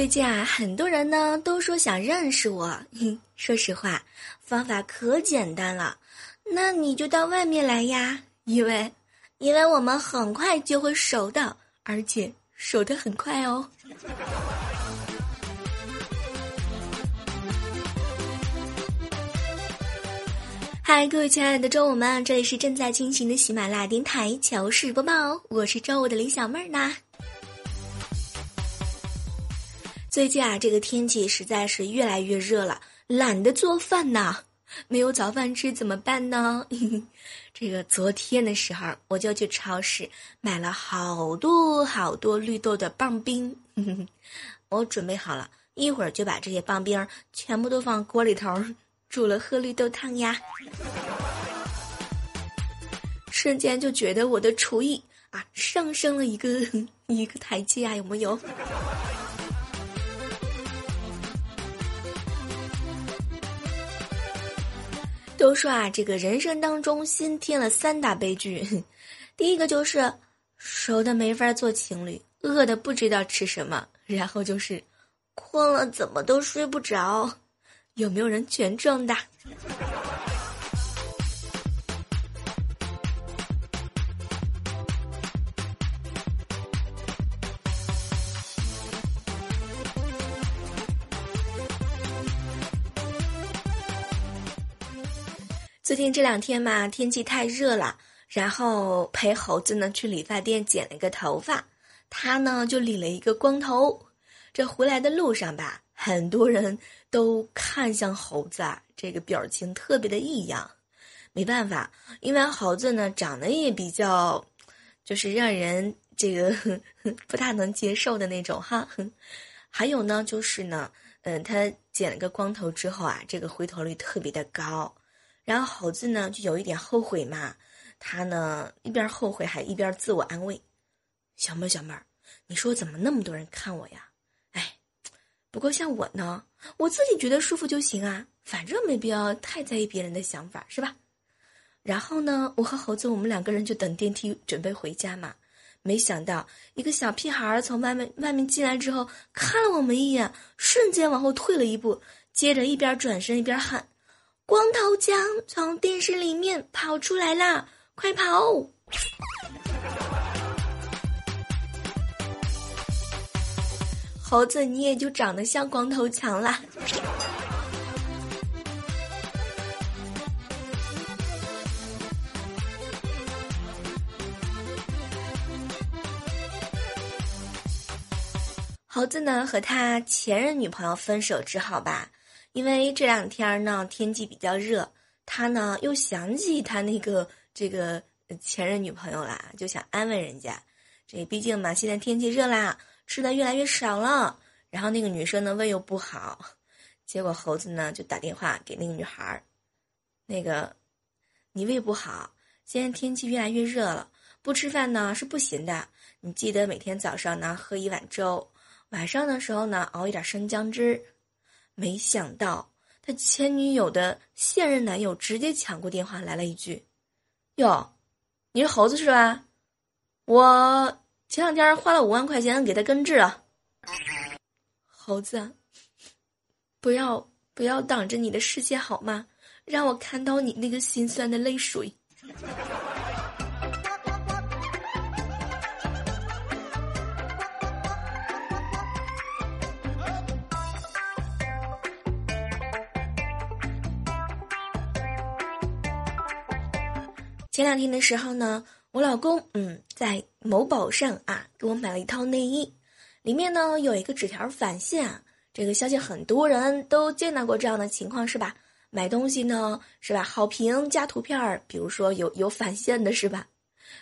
最近啊，很多人呢都说想认识我。说实话，方法可简单了，那你就到外面来呀，因为，因为我们很快就会熟的，而且熟的很快哦。嗨，各位亲爱的周五们，这里是正在进行的喜马拉雅电台糗事播报，我是周五的李小妹儿呢。最近啊，这个天气实在是越来越热了，懒得做饭呐，没有早饭吃怎么办呢？这个昨天的时候，我就去超市买了好多好多绿豆的棒冰，我准备好了，一会儿就把这些棒冰全部都放锅里头煮了喝绿豆汤呀。瞬间就觉得我的厨艺啊上升了一个 一个台阶啊，有没有？都说啊，这个人生当中新添了三大悲剧，第一个就是熟的没法做情侣，饿的不知道吃什么，然后就是困了怎么都睡不着，有没有人全中的？最近这两天嘛，天气太热了，然后陪猴子呢去理发店剪了一个头发，他呢就理了一个光头。这回来的路上吧，很多人都看向猴子，啊，这个表情特别的异样。没办法，因为猴子呢长得也比较，就是让人这个 不大能接受的那种哈。还有呢，就是呢，嗯，他剪了个光头之后啊，这个回头率特别的高。然后猴子呢就有一点后悔嘛，他呢一边后悔还一边自我安慰：“小妹儿，小妹儿，你说怎么那么多人看我呀？哎，不过像我呢，我自己觉得舒服就行啊，反正没必要太在意别人的想法，是吧？”然后呢，我和猴子我们两个人就等电梯准备回家嘛，没想到一个小屁孩从外面外面进来之后，看了我们一眼，瞬间往后退了一步，接着一边转身一边喊。光头强从电视里面跑出来啦！快跑！猴子，你也就长得像光头强啦。猴子呢，和他前任女朋友分手之后吧。因为这两天呢天气比较热，他呢又想起他那个这个前任女朋友啦，就想安慰人家。这毕竟嘛，现在天气热啦，吃的越来越少了。然后那个女生呢胃又不好，结果猴子呢就打电话给那个女孩儿，那个你胃不好，现在天气越来越热了，不吃饭呢是不行的。你记得每天早上呢喝一碗粥，晚上的时候呢熬一点生姜汁。没想到他前女友的现任男友直接抢过电话来了一句：“哟，你是猴子是吧？我前两天花了五万块钱给他根治了。猴子，不要不要挡着你的视线好吗？让我看到你那个心酸的泪水。”前两天的时候呢，我老公嗯在某宝上啊给我买了一套内衣，里面呢有一个纸条返现啊，这个相信很多人都见到过这样的情况是吧？买东西呢是吧？好评加图片儿，比如说有有返现的是吧？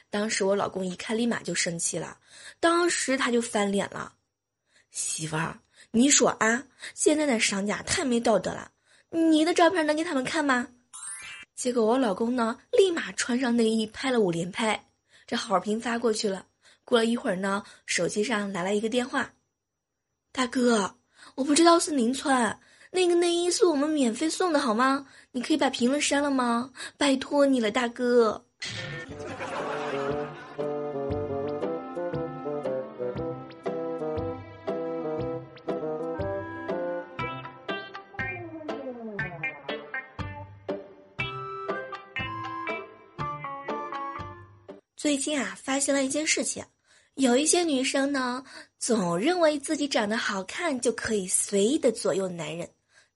当时我老公一看立马就生气了，当时他就翻脸了，媳妇儿，你说啊，现在的商家太没道德了，你的照片能给他们看吗？结果我老公呢，立马穿上内衣拍了五连拍，这好评发过去了。过了一会儿呢，手机上来了一个电话，大哥，我不知道是您穿那个内衣是我们免费送的，好吗？你可以把评论删了吗？拜托你了，大哥。最近啊，发现了一件事情，有一些女生呢，总认为自己长得好看就可以随意的左右男人，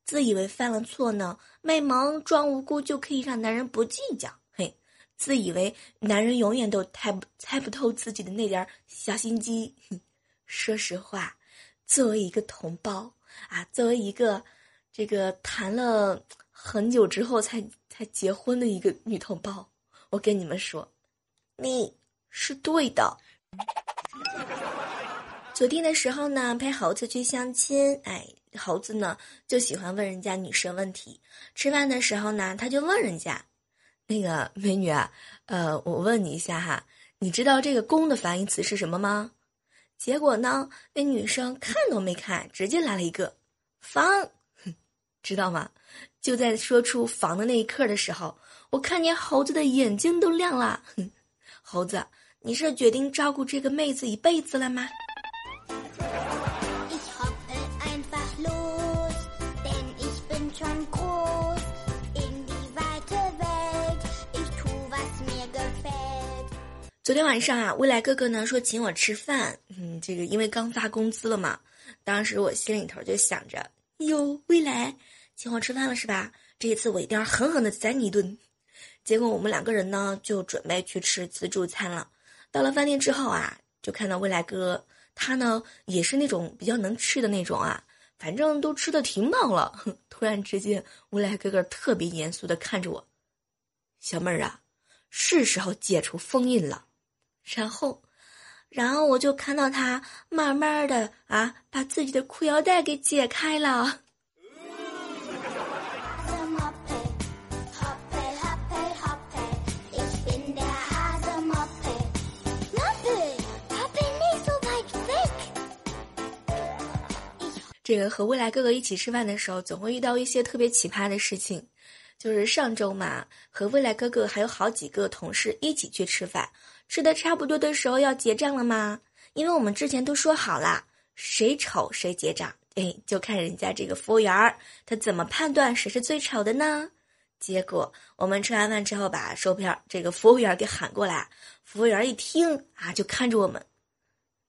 自以为犯了错呢，卖萌装无辜就可以让男人不计较，嘿，自以为男人永远都猜不猜不透自己的那点小心机。说实话，作为一个同胞啊，作为一个这个谈了很久之后才才结婚的一个女同胞，我跟你们说。你是对的。昨天的时候呢，陪猴子去相亲，哎，猴子呢就喜欢问人家女生问题。吃饭的时候呢，他就问人家：“那个美女啊，呃，我问你一下哈，你知道这个‘公’的反义词是什么吗？”结果呢，那女生看都没看，直接来了一个“房”，知道吗？就在说出“房”的那一刻的时候，我看见猴子的眼睛都亮了。猴子，你是决定照顾这个妹子一辈子了吗？昨天晚上啊，未来哥哥呢说请我吃饭，嗯，这个因为刚发工资了嘛，当时我心里头就想着，哟，未来请我吃饭了是吧？这一次我一定要狠狠的宰你一顿。结果我们两个人呢，就准备去吃自助餐了。到了饭店之后啊，就看到未来哥，他呢也是那种比较能吃的那种啊，反正都吃的挺饱了。突然之间，未来哥哥特别严肃的看着我：“小妹儿啊，是时候解除封印了。”然后，然后我就看到他慢慢的啊，把自己的裤腰带给解开了。这个和未来哥哥一起吃饭的时候，总会遇到一些特别奇葩的事情。就是上周嘛，和未来哥哥还有好几个同事一起去吃饭，吃的差不多的时候要结账了吗？因为我们之前都说好了，谁丑谁结账。哎，就看人家这个服务员儿，他怎么判断谁是最丑的呢？结果我们吃完饭之后，把售票这个服务员给喊过来，服务员一听啊，就看着我们，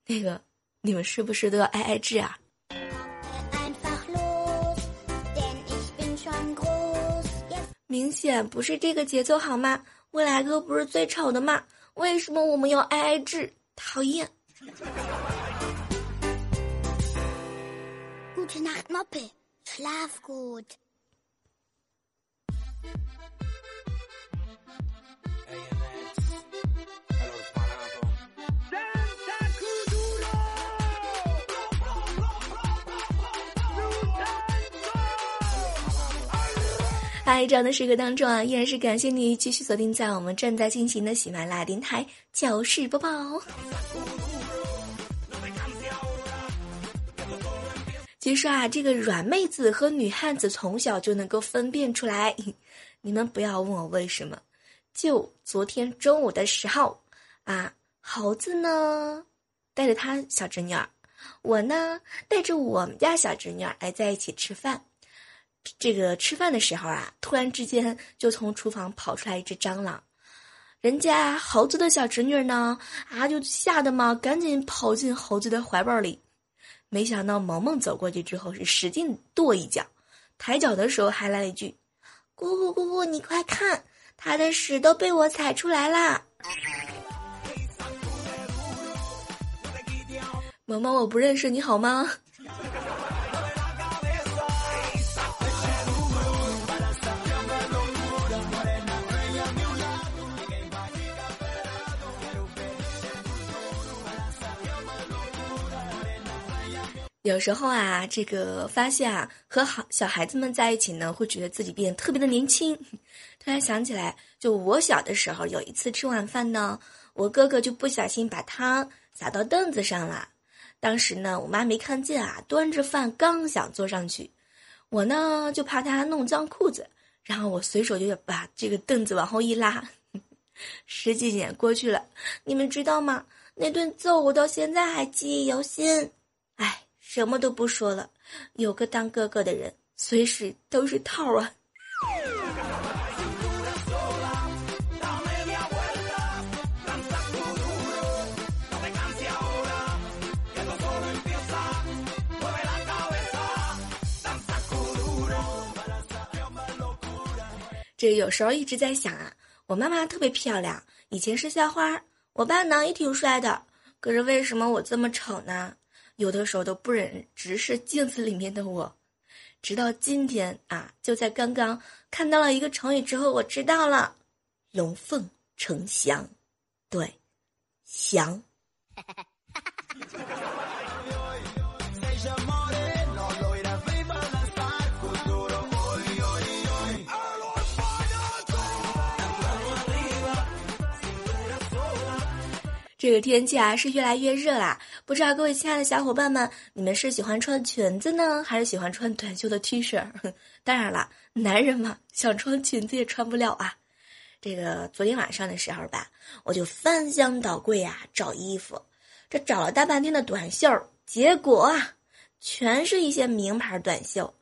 那个你们是不是都要挨挨治啊？明显不是这个节奏好吗？未来哥不是最丑的吗？为什么我们要挨挨治？讨厌。嗨，这样的时刻当中啊，依然是感谢你继续锁定在我们正在进行的喜马拉雅电台糗事播报。其实啊，这个软妹子和女汉子从小就能够分辨出来。你们不要问我为什么。就昨天中午的时候，啊，猴子呢带着他小侄女儿，我呢带着我们家小侄女儿来在一起吃饭。这个吃饭的时候啊，突然之间就从厨房跑出来一只蟑螂，人家猴子的小侄女呢，啊，就吓得嘛，赶紧跑进猴子的怀抱里。没想到萌萌走过去之后是使劲跺一脚，抬脚的时候还来了一句：“姑姑姑姑，你快看，他的屎都被我踩出来啦！”萌萌，我不认识你好吗？有时候啊，这个发现啊，和好小孩子们在一起呢，会觉得自己变得特别的年轻。突然想起来，就我小的时候，有一次吃晚饭呢，我哥哥就不小心把汤洒到凳子上了。当时呢，我妈没看见啊，端着饭刚想坐上去，我呢就怕他弄脏裤子，然后我随手就把这个凳子往后一拉。十几年过去了，你们知道吗？那顿揍我到现在还记忆犹新。哎。什么都不说了，有个当哥哥的人，随时都是套啊。这有时候一直在想啊，我妈妈特别漂亮，以前是校花，我爸呢也挺帅的，可是为什么我这么丑呢？有的时候都不忍直视镜子里面的我，直到今天啊，就在刚刚看到了一个成语之后，我知道了，龙凤呈祥，对，祥。这个天气啊是越来越热啦，不知道各位亲爱的小伙伴们，你们是喜欢穿裙子呢，还是喜欢穿短袖的 T 恤？当然了，男人嘛，想穿裙子也穿不了啊。这个昨天晚上的时候吧，我就翻箱倒柜啊找衣服，这找了大半天的短袖，结果啊，全是一些名牌短袖。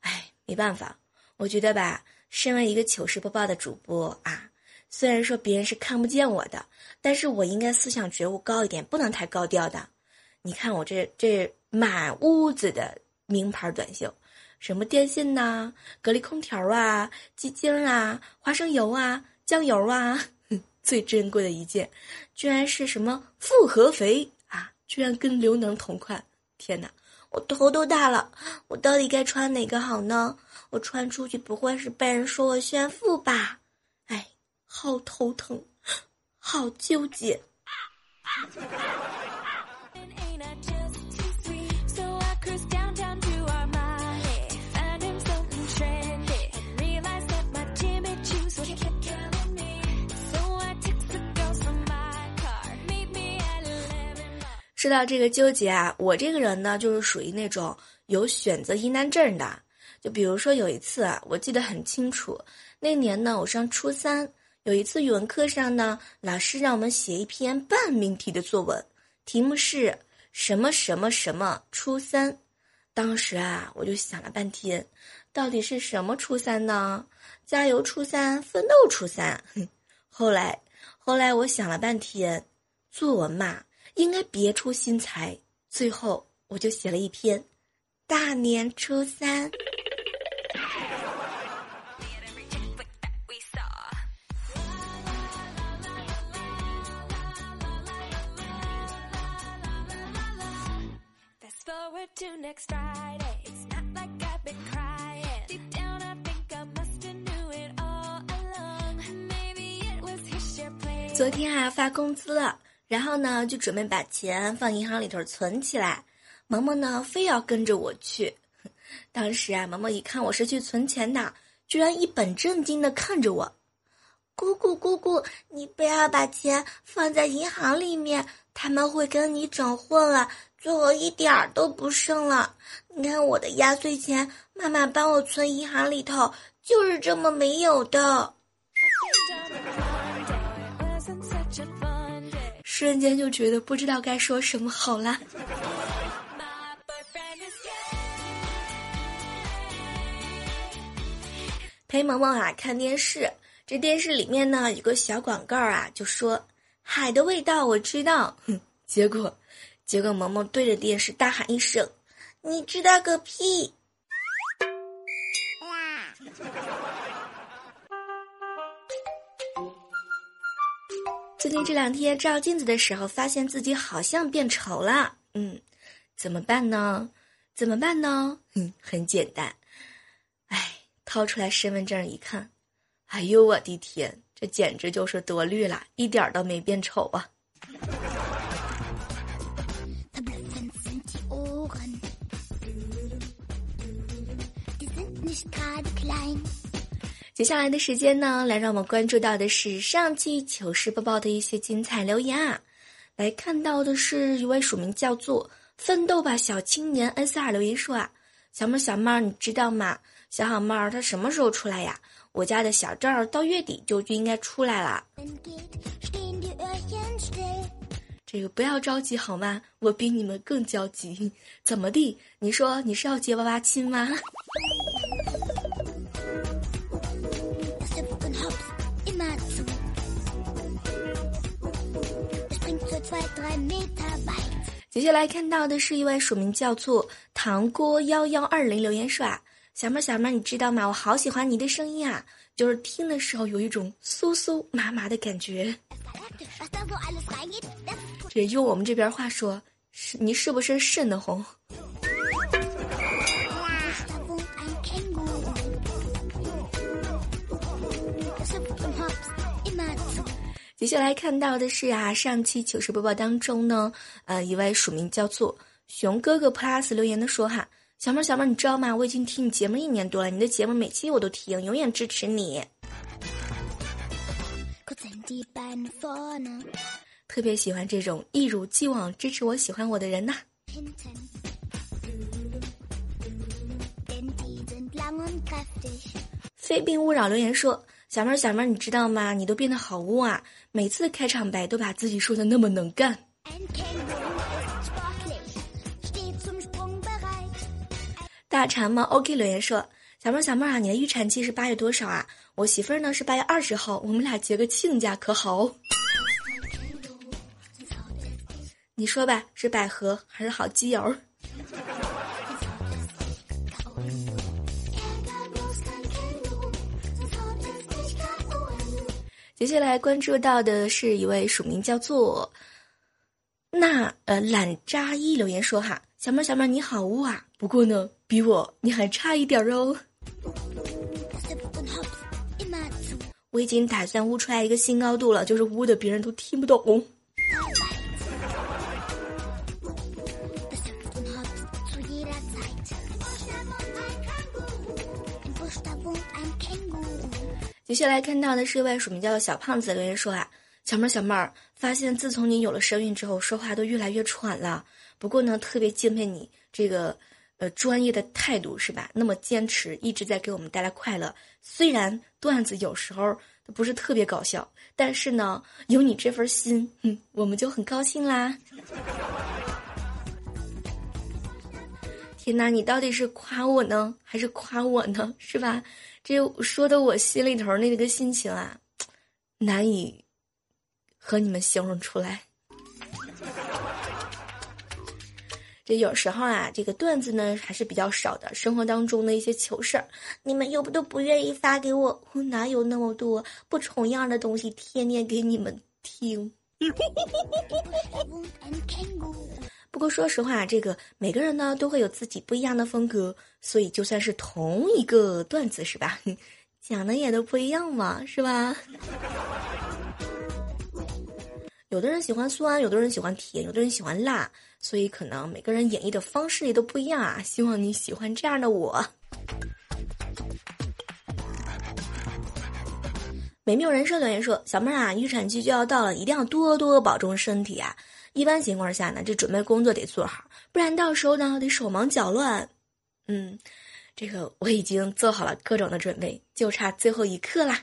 哎，没办法，我觉得吧，身为一个糗事播报的主播啊。虽然说别人是看不见我的，但是我应该思想觉悟高一点，不能太高调的。你看我这这满屋子的名牌短袖，什么电信呐、格力空调啊、鸡精啊、花生油啊、酱油啊，最珍贵的一件，居然是什么复合肥啊！居然跟刘能同款！天哪，我头都大了，我到底该穿哪个好呢？我穿出去不会是被人说我炫富吧？哎好头疼，好纠结。说到这个纠结啊，我这个人呢，就是属于那种有选择疑难症的。就比如说有一次啊，我记得很清楚，那年呢，我上初三。有一次语文课上呢，老师让我们写一篇半命题的作文，题目是什么什么什么初三。当时啊，我就想了半天，到底是什么初三呢？加油初三，奋斗初三。后来，后来我想了半天，作文嘛，应该别出心裁。最后，我就写了一篇大年初三。昨天啊发工资了，然后呢就准备把钱放银行里头存起来。萌萌呢非要跟着我去，当时啊萌萌一看我是去存钱的，居然一本正经的看着我。姑姑姑姑，你不要把钱放在银行里面，他们会跟你整混了。最后一点儿都不剩了，你看我的压岁钱，妈妈帮我存银行里头，就是这么没有的。瞬间就觉得不知道该说什么好了。陪萌萌啊看电视，这电视里面呢有个小广告啊，就说海的味道我知道，哼，结果。结果萌萌对着电视大喊一声：“你知道个屁！”最近这两天照镜子的时候，发现自己好像变丑了。嗯，怎么办呢？怎么办呢？嗯，很简单。哎，掏出来身份证一看，哎呦我的天，这简直就是多虑了，一点都没变丑啊！接下来的时间呢，来让我们关注到的是上期糗事播报的一些精彩留言啊。来看到的是一位署名叫做“奋斗吧小青年 S 二”留言说啊，小妹小妹儿，你知道吗？小好妹儿他什么时候出来呀？我家的小赵到月底就就应该出来了。这个不要着急好吗？我比你们更焦急。怎么地？你说你是要接娃娃亲吗？接下来看到的是一位署名叫做糖锅幺幺二零留言说啊，小妹儿小妹儿，你知道吗？我好喜欢你的声音啊，就是听的时候有一种酥酥麻麻的感觉。这用我们这边话说，是你是不是瘆得慌？接下来看到的是啊，上期糗事播报当中呢，呃，一位署名叫做熊哥哥 plus 留言的说哈，小妹小妹，你知道吗？我已经听你节目一年多了，你的节目每期我都听，永远支持你。特别喜欢这种一如既往支持我、喜欢我的人呐。非病勿扰留言说：“小妹儿，小妹儿，你知道吗？你都变得好污啊！每次开场白都把自己说的那么能干。”大馋吗？OK 留言说：“小妹儿，小妹儿啊，你的预产期是八月多少啊？我媳妇儿呢是八月二十号，我们俩结个亲家可好？”你说吧，是百合还是好基友？接下来关注到的是一位署名叫做那呃懒扎一留言说哈，小妹儿小妹儿你好污啊，不过呢比我你还差一点儿哦。我已经打算污出来一个新高度了，就是污的别人都听不懂。接下来看到的是一位署名叫做小胖子留言说啊，小妹儿小妹儿，发现自从你有了身孕之后，说话都越来越喘了。不过呢，特别敬佩你这个呃专业的态度是吧？那么坚持，一直在给我们带来快乐。虽然段子有时候不是特别搞笑，但是呢，有你这份心，嗯，我们就很高兴啦。天哪，你到底是夸我呢，还是夸我呢？是吧？这说的我心里头那个心情啊，难以和你们形容出来。这有时候啊，这个段子呢还是比较少的，生活当中的一些糗事儿，你们又不都不愿意发给我，我哪有那么多不重样的东西天天给你们听？不过说实话，这个每个人呢都会有自己不一样的风格，所以就算是同一个段子，是吧？讲的也都不一样嘛，是吧？有的人喜欢酸，有的人喜欢甜，有的人喜欢辣，所以可能每个人演绎的方式也都不一样啊。希望你喜欢这样的我。美妙人生留言说：“小妹儿啊，预产期就要到了，一定要多多保重身体啊。”一般情况下呢，这准备工作得做好，不然到时候呢得手忙脚乱。嗯，这个我已经做好了各种的准备，就差最后一刻啦。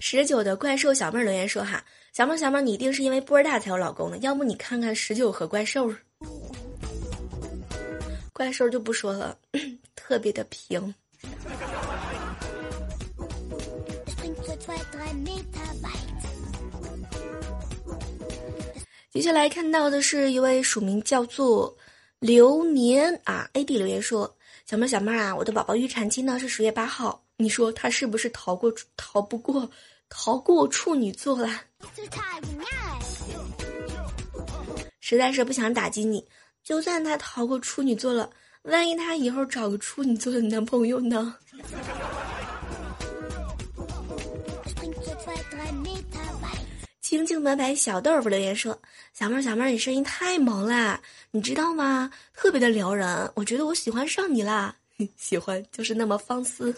十九的怪兽小妹留言说：“哈，小妹小妹，你一定是因为波儿大才有老公的，要不你看看十九和怪兽。”怪兽就不说了，特别的平。接下来看到的是一位署名叫做流年啊，AD 留言说：“小妹小妹啊，我的宝宝预产期呢是十月八号，你说他是不是逃过逃不过逃过处女座了？实在是不想打击你。”就算他逃过处女座了，万一他以后找个处女座的男朋友呢？清清白白小豆腐留言说：“小妹儿，小妹儿，你声音太萌啦，你知道吗？特别的撩人，我觉得我喜欢上你啦。喜欢就是那么放肆。”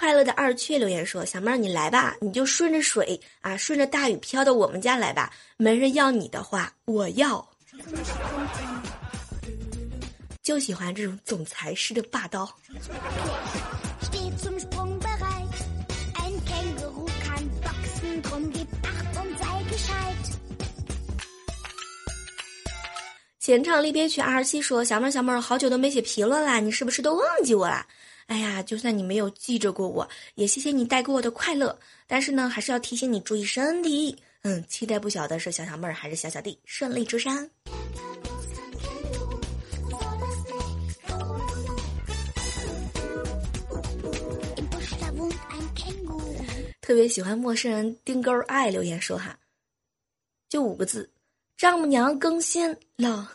快乐的二雀留言说：“小妹儿，你来吧，你就顺着水啊，顺着大雨飘到我们家来吧。没人要你的话，我要。就喜欢这种总裁式的霸道。”前唱离别曲二十七说：“小妹儿，小妹儿，好久都没写评论啦，你是不是都忘记我了？”哎呀，就算你没有记着过我，也谢谢你带给我的快乐。但是呢，还是要提醒你注意身体。嗯，期待不晓得是小小妹儿还是小小弟顺利出山。特别喜欢陌生人丁钩爱留言说哈，就五个字：丈母娘更新了。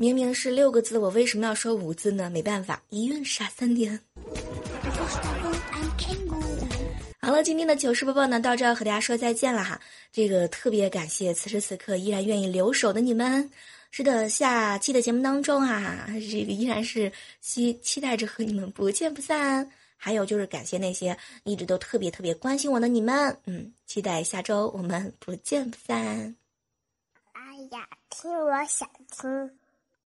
明明是六个字，我为什么要说五字呢？没办法，一孕傻三年。好了，今天的糗事播报呢，到这和大家说再见了哈。这个特别感谢此时此刻依然愿意留守的你们。是的，下期的节目当中啊，这个依然是期期待着和你们不见不散。还有就是感谢那些一直都特别特别关心我的你们，嗯，期待下周我们不见不散。哎呀，听我想听。